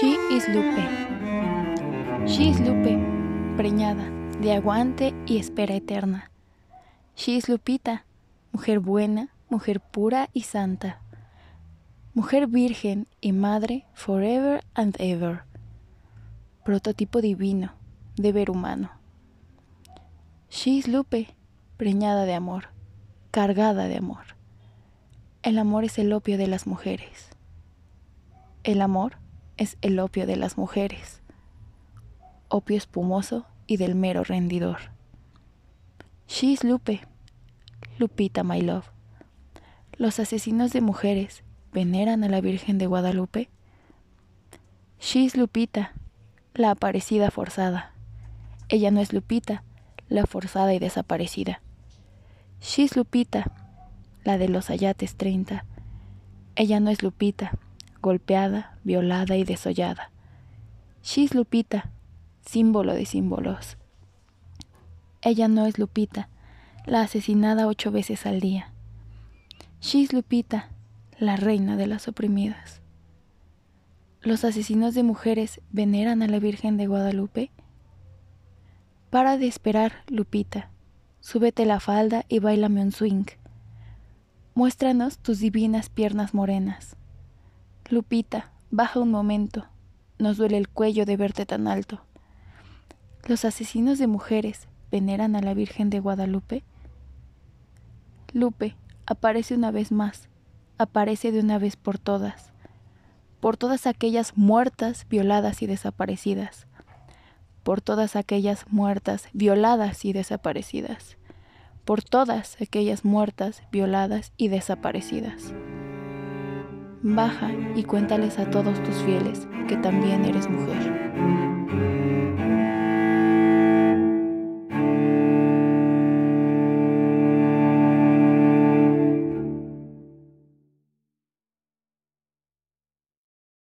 She is Lupe. She is Lupe, preñada, de aguante y espera eterna. She is Lupita, mujer buena, mujer pura y santa. Mujer virgen y madre forever and ever. Prototipo divino, deber humano. She is Lupe, preñada de amor, cargada de amor. El amor es el opio de las mujeres. El amor es el opio de las mujeres, opio espumoso y del mero rendidor. She is Lupe, Lupita, my love. Los asesinos de mujeres veneran a la Virgen de Guadalupe. She is Lupita, la aparecida forzada. Ella no es Lupita, la forzada y desaparecida. She is Lupita, la de los ayates 30. Ella no es Lupita, golpeada, violada y desollada. She's Lupita, símbolo de símbolos. Ella no es Lupita, la asesinada ocho veces al día. She's Lupita, la reina de las oprimidas. ¿Los asesinos de mujeres veneran a la Virgen de Guadalupe? Para de esperar, Lupita. Súbete la falda y bailame un swing. Muéstranos tus divinas piernas morenas. Lupita, baja un momento. Nos duele el cuello de verte tan alto. ¿Los asesinos de mujeres veneran a la Virgen de Guadalupe? Lupe, aparece una vez más, aparece de una vez por todas, por todas aquellas muertas, violadas y desaparecidas, por todas aquellas muertas, violadas y desaparecidas por todas aquellas muertas, violadas y desaparecidas. Baja y cuéntales a todos tus fieles que también eres mujer.